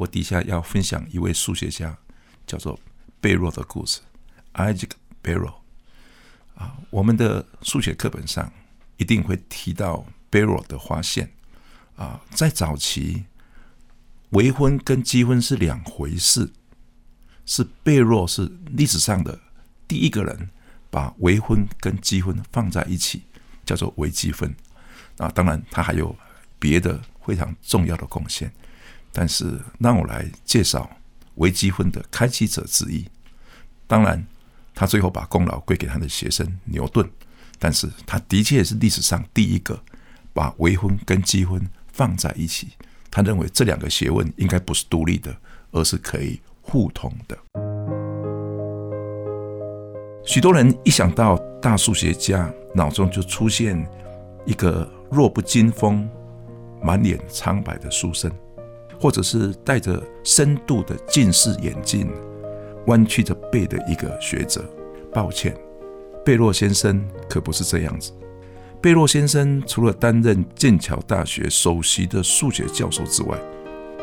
我底下要分享一位数学家，叫做贝洛的故事，Isaac Barrow。啊，我们的数学课本上一定会提到贝洛的发现。啊，在早期，微分跟积分是两回事，是贝洛是历史上的第一个人把微分跟积分放在一起，叫做微积分。啊，当然他还有别的非常重要的贡献。但是让我来介绍微积分的开启者之一。当然，他最后把功劳归给他的学生牛顿。但是他的确是历史上第一个把微分跟积分放在一起。他认为这两个学问应该不是独立的，而是可以互通的。许多人一想到大数学家，脑中就出现一个弱不禁风、满脸苍白的书生。或者是戴着深度的近视眼镜、弯曲着背的一个学者。抱歉，贝洛先生可不是这样子。贝洛先生除了担任剑桥大学首席的数学教授之外，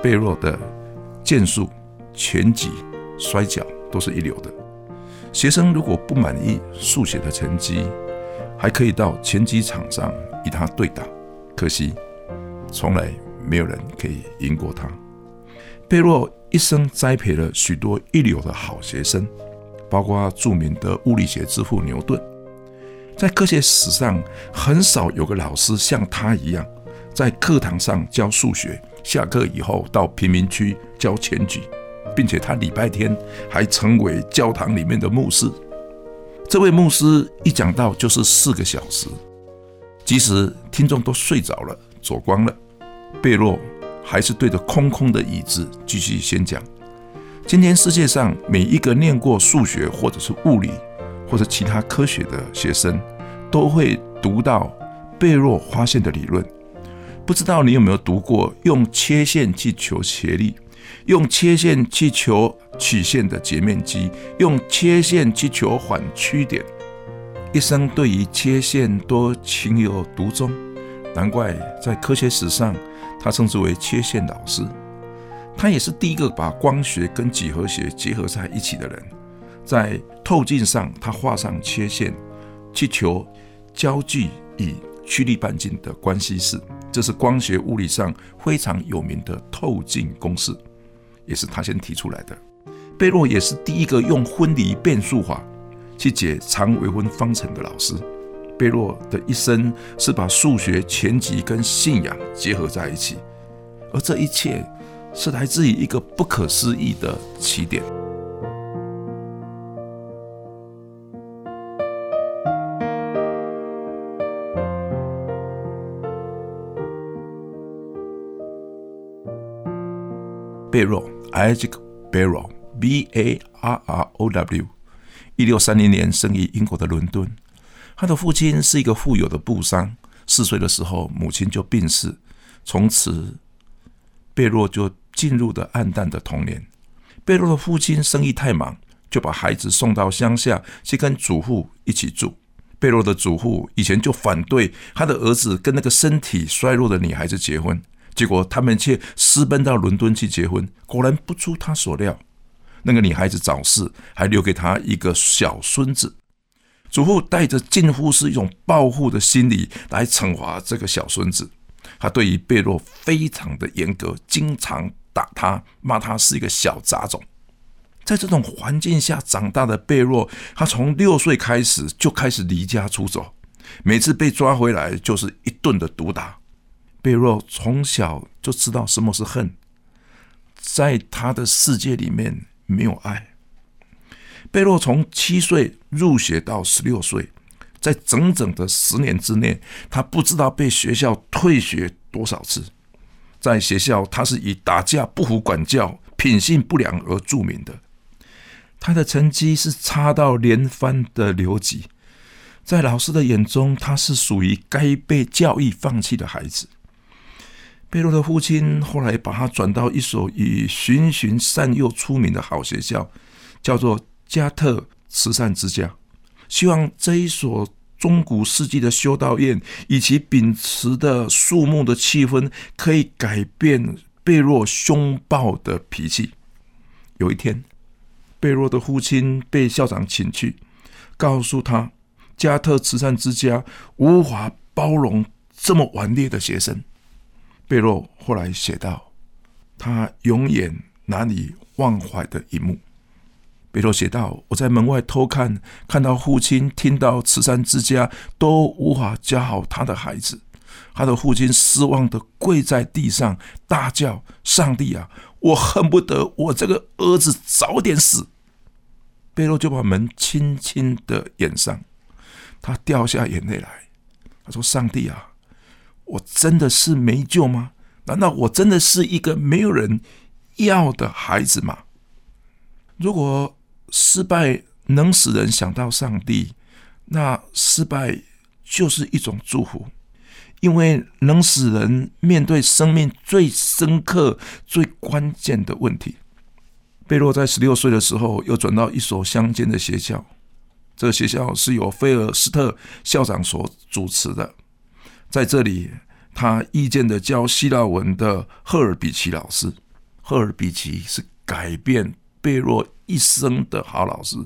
贝洛的剑术、拳击、摔跤都是一流的。学生如果不满意数学的成绩，还可以到拳击场上与他对打。可惜，从来。没有人可以赢过他。贝洛一生栽培了许多一流的好学生，包括著名的物理学之父牛顿。在科学史上，很少有个老师像他一样，在课堂上教数学，下课以后到贫民区教拳击，并且他礼拜天还成为教堂里面的牧师。这位牧师一讲到就是四个小时，即使听众都睡着了、走光了。贝洛还是对着空空的椅子继续宣讲。今天世界上每一个念过数学或者是物理或者其他科学的学生，都会读到贝洛发现的理论。不知道你有没有读过用切线去求斜率，用切线去求曲线的截面积，用切线去求缓曲点，一生对于切线都情有独钟。难怪在科学史上。他称之为切线老师，他也是第一个把光学跟几何学结合在一起的人。在透镜上，他画上切线，去求焦距与曲率半径的关系式。这是光学物理上非常有名的透镜公式，也是他先提出来的。贝洛也是第一个用分离变数法去解常微分方程的老师。贝洛的一生是把数学、全集跟信仰结合在一起，而这一切是来自于一个不可思议的起点。贝洛 （Isaac Barrow，B-A-R-R-O-W），一六三零年生于英国的伦敦。他的父亲是一个富有的布商，四岁的时候母亲就病逝，从此贝洛就进入了暗淡的童年。贝洛的父亲生意太忙，就把孩子送到乡下去跟祖父一起住。贝洛的祖父以前就反对他的儿子跟那个身体衰弱的女孩子结婚，结果他们却私奔到伦敦去结婚。果然不出他所料，那个女孩子早逝，还留给他一个小孙子。祖父带着近乎是一种报复的心理来惩罚这个小孙子，他对于贝洛非常的严格，经常打他，骂他是一个小杂种。在这种环境下长大的贝洛，他从六岁开始就开始离家出走，每次被抓回来就是一顿的毒打。贝洛从小就知道什么是恨，在他的世界里面没有爱。贝洛从七岁入学到十六岁，在整整的十年之内，他不知道被学校退学多少次。在学校，他是以打架、不服管教、品性不良而著名的。他的成绩是差到连番的留级，在老师的眼中，他是属于该被教育放弃的孩子。贝洛的父亲后来把他转到一所以循循善诱出名的好学校，叫做加特慈善之家，希望这一所中古世纪的修道院以其秉持的肃穆的气氛，可以改变贝洛凶暴的脾气。有一天，贝洛的父亲被校长请去，告诉他加特慈善之家无法包容这么顽劣的学生。贝洛后来写道：“他永远难以忘怀的一幕。”贝洛写道：“我在门外偷看，看到父亲听到慈善之家都无法教好他的孩子，他的父亲失望的跪在地上，大叫：‘上帝啊，我恨不得我这个儿子早点死！’贝洛就把门轻轻的掩上，他掉下眼泪来，他说：‘上帝啊！’”我真的是没救吗？难道我真的是一个没有人要的孩子吗？如果失败能使人想到上帝，那失败就是一种祝福，因为能使人面对生命最深刻、最关键的问题。贝洛在十六岁的时候又转到一所乡间的学校，这个学校是由菲尔斯特校长所主持的。在这里，他意见的教希腊文的赫尔比奇老师，赫尔比奇是改变贝洛一生的好老师。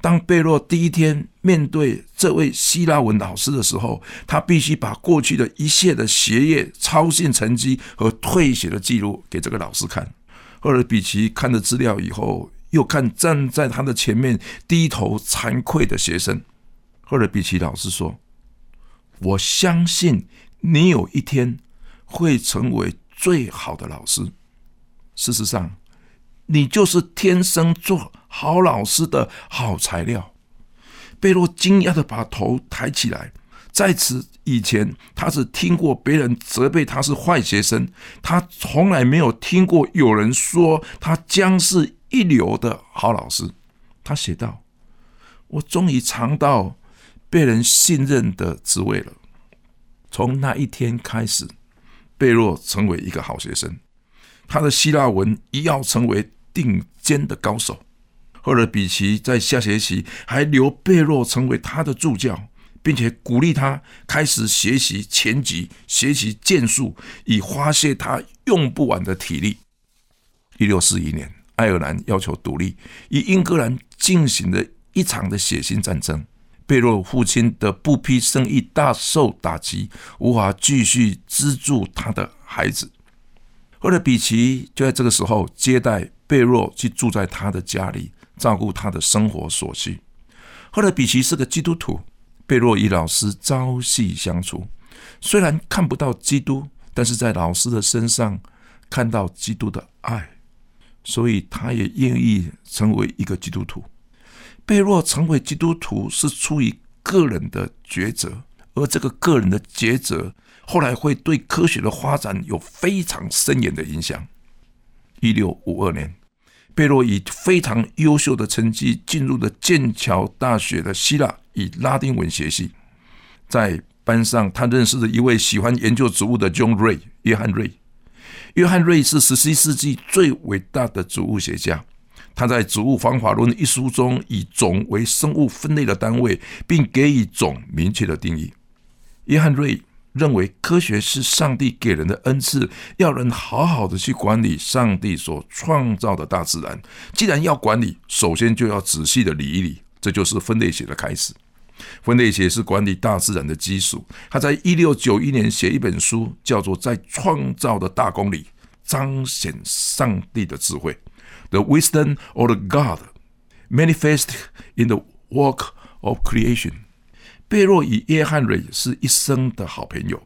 当贝洛第一天面对这位希腊文老师的时候，他必须把过去的一切的学业、操信成绩和退学的记录给这个老师看。赫尔比奇看了资料以后，又看站在他的前面低头惭愧的学生。赫尔比奇老师说。我相信你有一天会成为最好的老师。事实上，你就是天生做好老师的好材料。贝洛惊讶的把头抬起来，在此以前，他只听过别人责备他是坏学生，他从来没有听过有人说他将是一流的好老师。他写道：“我终于尝到。”被人信任的滋味了。从那一天开始，贝洛成为一个好学生。他的希腊文一要成为顶尖的高手。赫尔比奇在下学期还留贝洛成为他的助教，并且鼓励他开始学习拳击、学习剑术，以发泄他用不完的体力。一六四一年，爱尔兰要求独立，与英格兰进行了一场的血腥战争。贝洛父亲的布匹生意大受打击，无法继续资助他的孩子。赫勒比奇就在这个时候接待贝洛去住在他的家里，照顾他的生活所需。赫勒比奇是个基督徒，贝洛与老师朝夕相处，虽然看不到基督，但是在老师的身上看到基督的爱，所以他也愿意成为一个基督徒。贝洛成为基督徒是出于个人的抉择，而这个个人的抉择后来会对科学的发展有非常深远的影响。一六五二年，贝洛以非常优秀的成绩进入了剑桥大学的希腊与拉丁文学系，在班上他认识了一位喜欢研究植物的 John Ray 约翰瑞。约翰瑞是十七世纪最伟大的植物学家。他在《植物方法论》一书中以种为生物分类的单位，并给予种明确的定义。约翰瑞认为，科学是上帝给人的恩赐，要人好好的去管理上帝所创造的大自然。既然要管理，首先就要仔细的理一理，这就是分类学的开始。分类学是管理大自然的基础。他在一六九一年写一本书，叫做《在创造的大功里彰显上帝的智慧》。The wisdom of the God manifest in the work of creation。贝洛与约翰瑞是一生的好朋友。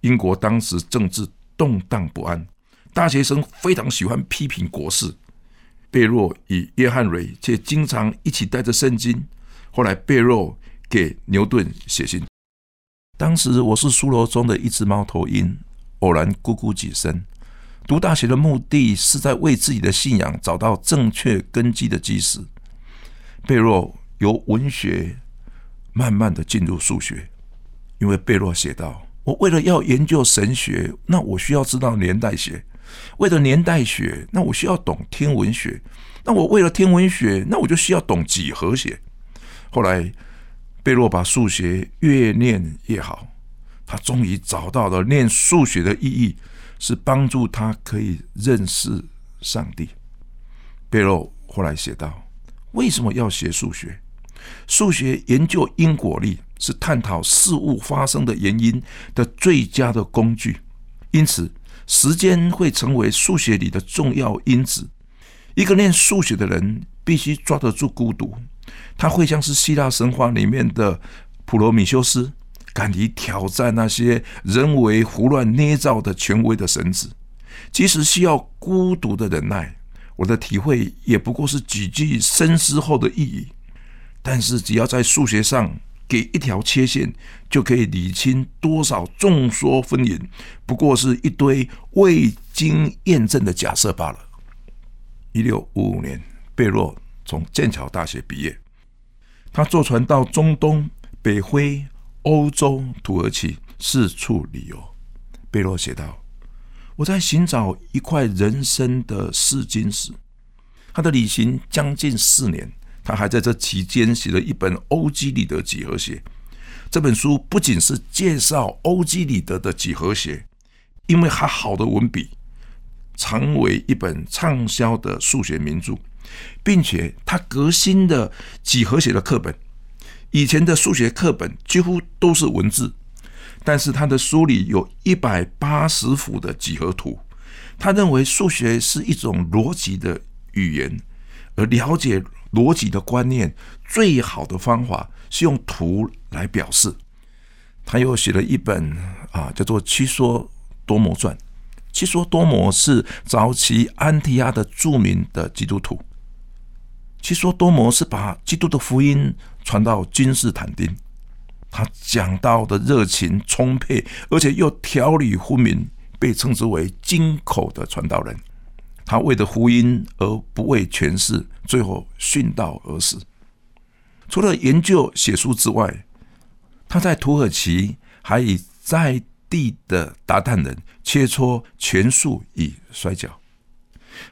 英国当时政治动荡不安，大学生非常喜欢批评国事。贝洛与约翰瑞却经常一起带着圣经。后来贝洛给牛顿写信。当时我是书楼中的一只猫头鹰，偶然咕咕几声。读大学的目的是在为自己的信仰找到正确根基的基石。贝洛由文学慢慢的进入数学，因为贝洛写道：“我为了要研究神学，那我需要知道年代学；为了年代学，那我需要懂天文学；那我为了天文学，那我就需要懂几何学。”后来，贝洛把数学越念越好，他终于找到了念数学的意义。是帮助他可以认识上帝。贝洛后来写道：“为什么要学数学？数学研究因果力，是探讨事物发生的原因的最佳的工具。因此，时间会成为数学里的重要因子。一个练数学的人必须抓得住孤独，他会像是希腊神话里面的普罗米修斯。”敢于挑战那些人为胡乱捏造的权威的绳子，即使需要孤独的忍耐，我的体会也不过是几句深思后的意义。但是，只要在数学上给一条切线，就可以理清多少众说纷纭，不过是一堆未经验证的假设罢了。一六五五年，贝洛从剑桥大学毕业，他坐船到中东北非。欧洲、土耳其四处旅游，贝洛写道：“我在寻找一块人生的试金石。”他的旅行将近四年，他还在这期间写了一本《欧几里得几何学》。这本书不仅是介绍欧几里得的几何学，因为他好的文笔，成为一本畅销的数学名著，并且他革新的几何学的课本。以前的数学课本几乎都是文字，但是他的书里有一百八十幅的几何图。他认为数学是一种逻辑的语言，而了解逻辑的观念最好的方法是用图来表示。他又写了一本啊，叫做《七说多摩传》。七说多摩是早期安提亚的著名的基督徒。七说多摩是把基督的福音。传到君士坦丁，他讲道的热情充沛，而且又条理分明，被称之为金口的传道人。他为了福音而不为权势，最后殉道而死。除了研究写书之外，他在土耳其还以在地的达旦人切磋拳术与摔跤。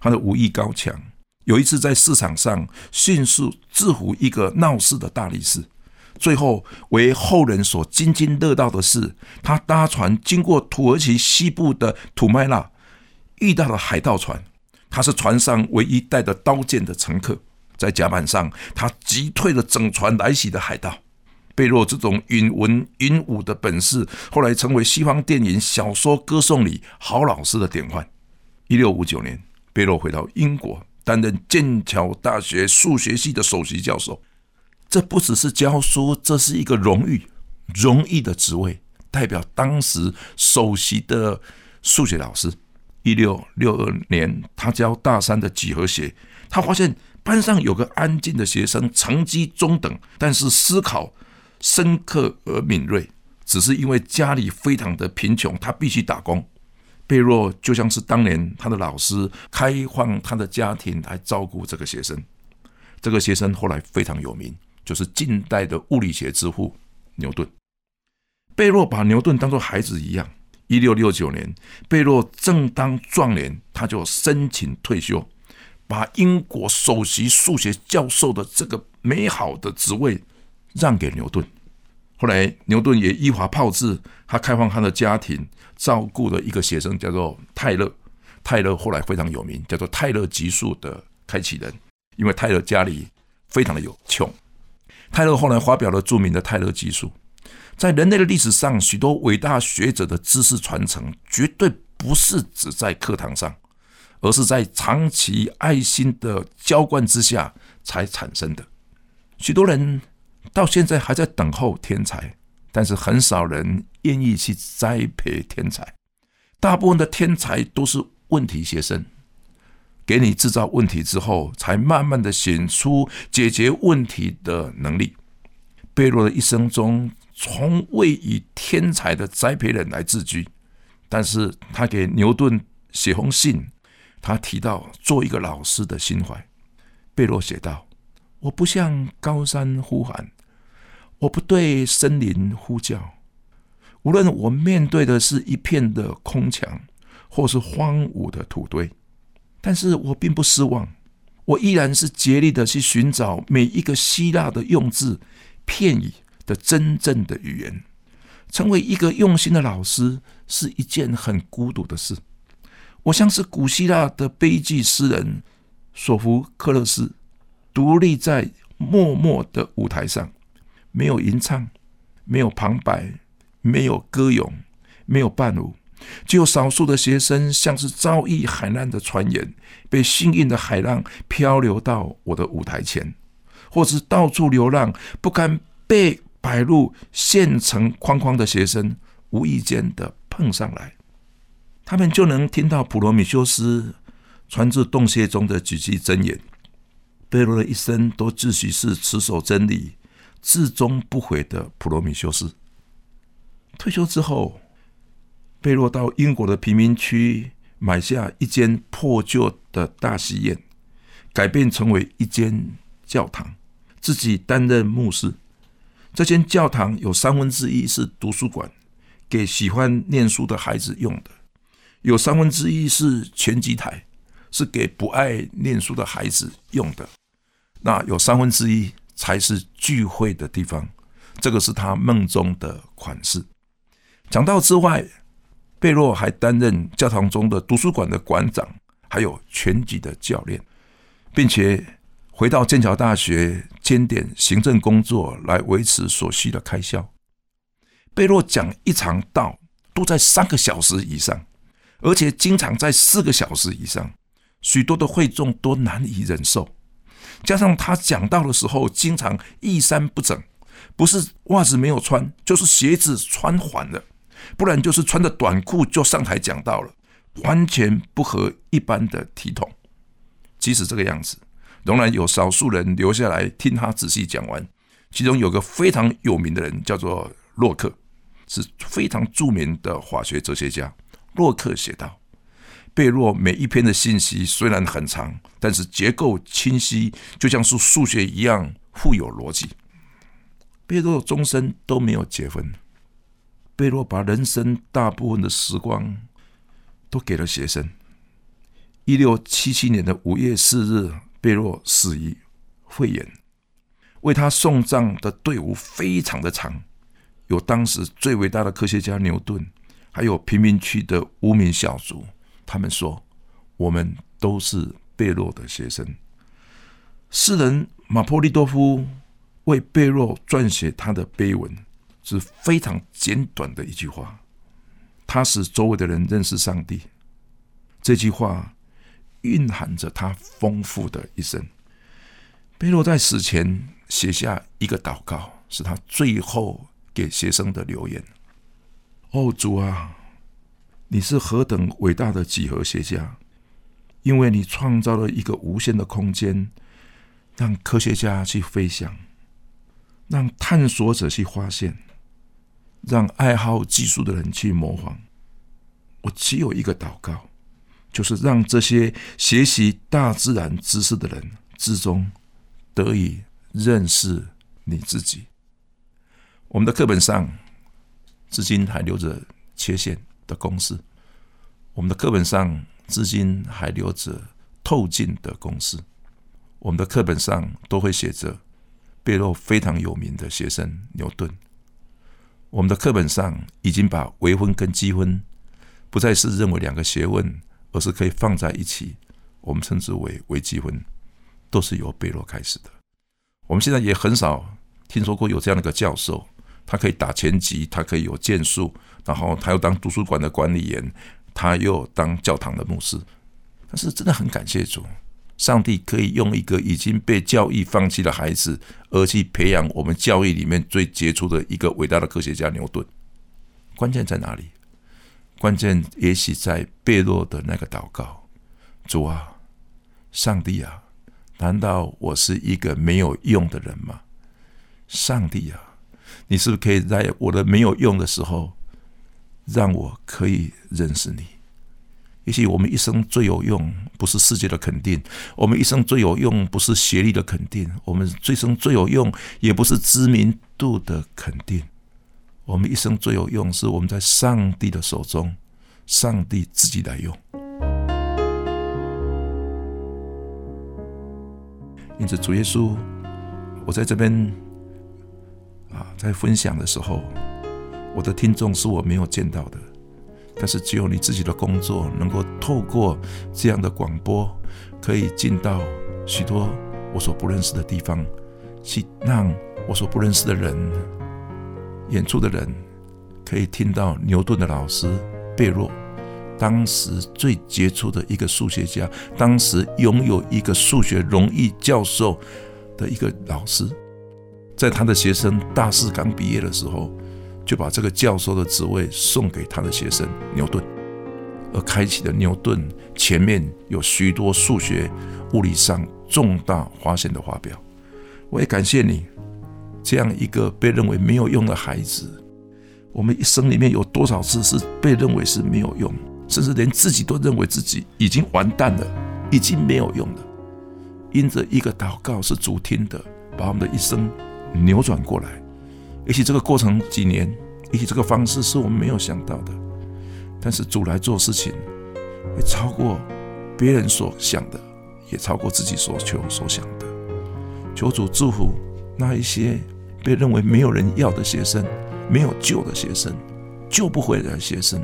他的武艺高强。有一次在市场上迅速制服一个闹事的大力士，最后为后人所津津乐道的是，他搭船经过土耳其西部的土麦纳，遇到了海盗船，他是船上唯一带着刀剑的乘客，在甲板上他击退了整船来袭的海盗。贝洛这种允文允武的本事，后来成为西方电影、小说歌颂里好老师的典范。一六五九年，贝洛回到英国。担任剑桥大学数学系的首席教授，这不只是教书，这是一个荣誉、荣誉的职位，代表当时首席的数学老师。一六六二年，他教大三的几何学，他发现班上有个安静的学生，成绩中等，但是思考深刻而敏锐，只是因为家里非常的贫穷，他必须打工。贝洛就像是当年他的老师开放他的家庭来照顾这个学生，这个学生后来非常有名，就是近代的物理学之父牛顿。贝洛把牛顿当作孩子一样。一六六九年，贝洛正当壮年，他就申请退休，把英国首席数学教授的这个美好的职位让给牛顿。后来，牛顿也依法炮制，他开放他的家庭。照顾的一个学生叫做泰勒，泰勒后来非常有名，叫做泰勒级数的开启人，因为泰勒家里非常的有穷。泰勒后来发表了著名的泰勒级数，在人类的历史上，许多伟大学者的知识传承绝对不是只在课堂上，而是在长期爱心的浇灌之下才产生的。许多人到现在还在等候天才。但是很少人愿意去栽培天才，大部分的天才都是问题学生，给你制造问题之后，才慢慢的显出解决问题的能力。贝洛的一生中，从未以天才的栽培人来自居，但是他给牛顿写封信，他提到做一个老师的心怀。贝洛写道：“我不向高山呼喊，我不对森林呼叫。无论我面对的是一片的空墙，或是荒芜的土堆，但是我并不失望。我依然是竭力的去寻找每一个希腊的用字、片语的真正的语言。成为一个用心的老师是一件很孤独的事。我像是古希腊的悲剧诗人。”索福克勒斯独立在默默的舞台上，没有吟唱，没有旁白，没有歌咏，没有伴舞，只有少数的学生，像是遭遇海难的船员，被幸运的海浪漂流到我的舞台前，或是到处流浪，不敢被摆入现成框框的学生，无意间的碰上来，他们就能听到普罗米修斯。传自洞穴中的几句真言，贝洛的一生都自诩是持守真理、至终不悔的普罗米修斯。退休之后，贝洛到英国的贫民区买下一间破旧的大戏院，改变成为一间教堂，自己担任牧师。这间教堂有三分之一是图书馆，给喜欢念书的孩子用的；有三分之一是拳击台。是给不爱念书的孩子用的，那有三分之一才是聚会的地方。这个是他梦中的款式。讲到之外，贝洛还担任教堂中的图书馆的馆长，还有拳击的教练，并且回到剑桥大学兼点行政工作来维持所需的开销。贝洛讲一场道都在三个小时以上，而且经常在四个小时以上。许多的会众都难以忍受，加上他讲道的时候经常衣衫不整，不是袜子没有穿，就是鞋子穿反了，不然就是穿着短裤就上台讲道了，完全不合一般的体统。即使这个样子，仍然有少数人留下来听他仔细讲完。其中有个非常有名的人，叫做洛克，是非常著名的法学哲学家。洛克写道。贝洛每一篇的信息虽然很长，但是结构清晰，就像是数学一样富有逻辑。贝洛终身都没有结婚，贝洛把人生大部分的时光都给了学生。一六七七年的五月四日，贝洛死于肺炎。为他送葬的队伍非常的长，有当时最伟大的科学家牛顿，还有贫民区的无名小卒。他们说：“我们都是贝洛的学生。”诗人马波利多夫为贝洛撰写他的碑文，是非常简短的一句话。他使周围的人认识上帝。这句话蕴含着他丰富的一生。贝洛在死前写下一个祷告，是他最后给学生的留言：“哦，主啊！”你是何等伟大的几何学家！因为你创造了一个无限的空间，让科学家去飞翔，让探索者去发现，让爱好技术的人去模仿。我只有一个祷告，就是让这些学习大自然知识的人之中，得以认识你自己。我们的课本上至今还留着切线。的公式，我们的课本上至今还留着透镜的公式。我们的课本上都会写着贝洛非常有名的学生牛顿。我们的课本上已经把微分跟积分不再是认为两个学问，而是可以放在一起，我们称之为微积分，都是由贝洛开始的。我们现在也很少听说过有这样的一个教授，他可以打拳击，他可以有剑术。然后他又当图书馆的管理员，他又当教堂的牧师。但是真的很感谢主，上帝可以用一个已经被教育放弃的孩子，而去培养我们教育里面最杰出的一个伟大的科学家牛顿。关键在哪里？关键也许在贝洛的那个祷告：主啊，上帝啊，难道我是一个没有用的人吗？上帝啊，你是不是可以在我的没有用的时候？让我可以认识你，也许我们一生最有用，不是世界的肯定；我们一生最有用，不是学历的肯定；我们一生最有用，也不是知名度的肯定。我们一生最有用，是我们在上帝的手中，上帝自己来用。因此，主耶稣，我在这边啊，在分享的时候，我的听众是我没有见到的。但是只有你自己的工作能够透过这样的广播，可以进到许多我所不认识的地方，去让我所不认识的人、演出的人，可以听到牛顿的老师贝洛，当时最杰出的一个数学家，当时拥有一个数学荣誉教授的一个老师，在他的学生大四刚毕业的时候。就把这个教授的职位送给他的学生牛顿，而开启了牛顿前面有许多数学、物理上重大发现的发表。我也感谢你，这样一个被认为没有用的孩子。我们一生里面有多少次是被认为是没有用，甚至连自己都认为自己已经完蛋了，已经没有用了。因着一个祷告是主听的，把我们的一生扭转过来。也许这个过程几年，也许这个方式是我们没有想到的，但是主来做事情，会超过别人所想的，也超过自己所求所想的。求主祝福那一些被认为没有人要的学生，没有救的学生，救不回来的学生，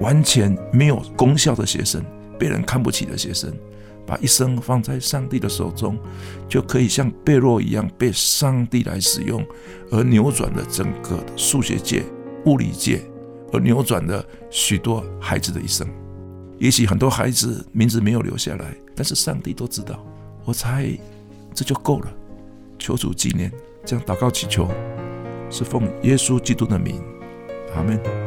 完全没有功效的学生，被人看不起的学生。把一生放在上帝的手中，就可以像贝洛一样被上帝来使用，而扭转了整个数学界、物理界，而扭转了许多孩子的一生。也许很多孩子名字没有留下来，但是上帝都知道。我猜这就够了。求主纪念，这样祷告祈求，是奉耶稣基督的名，阿门。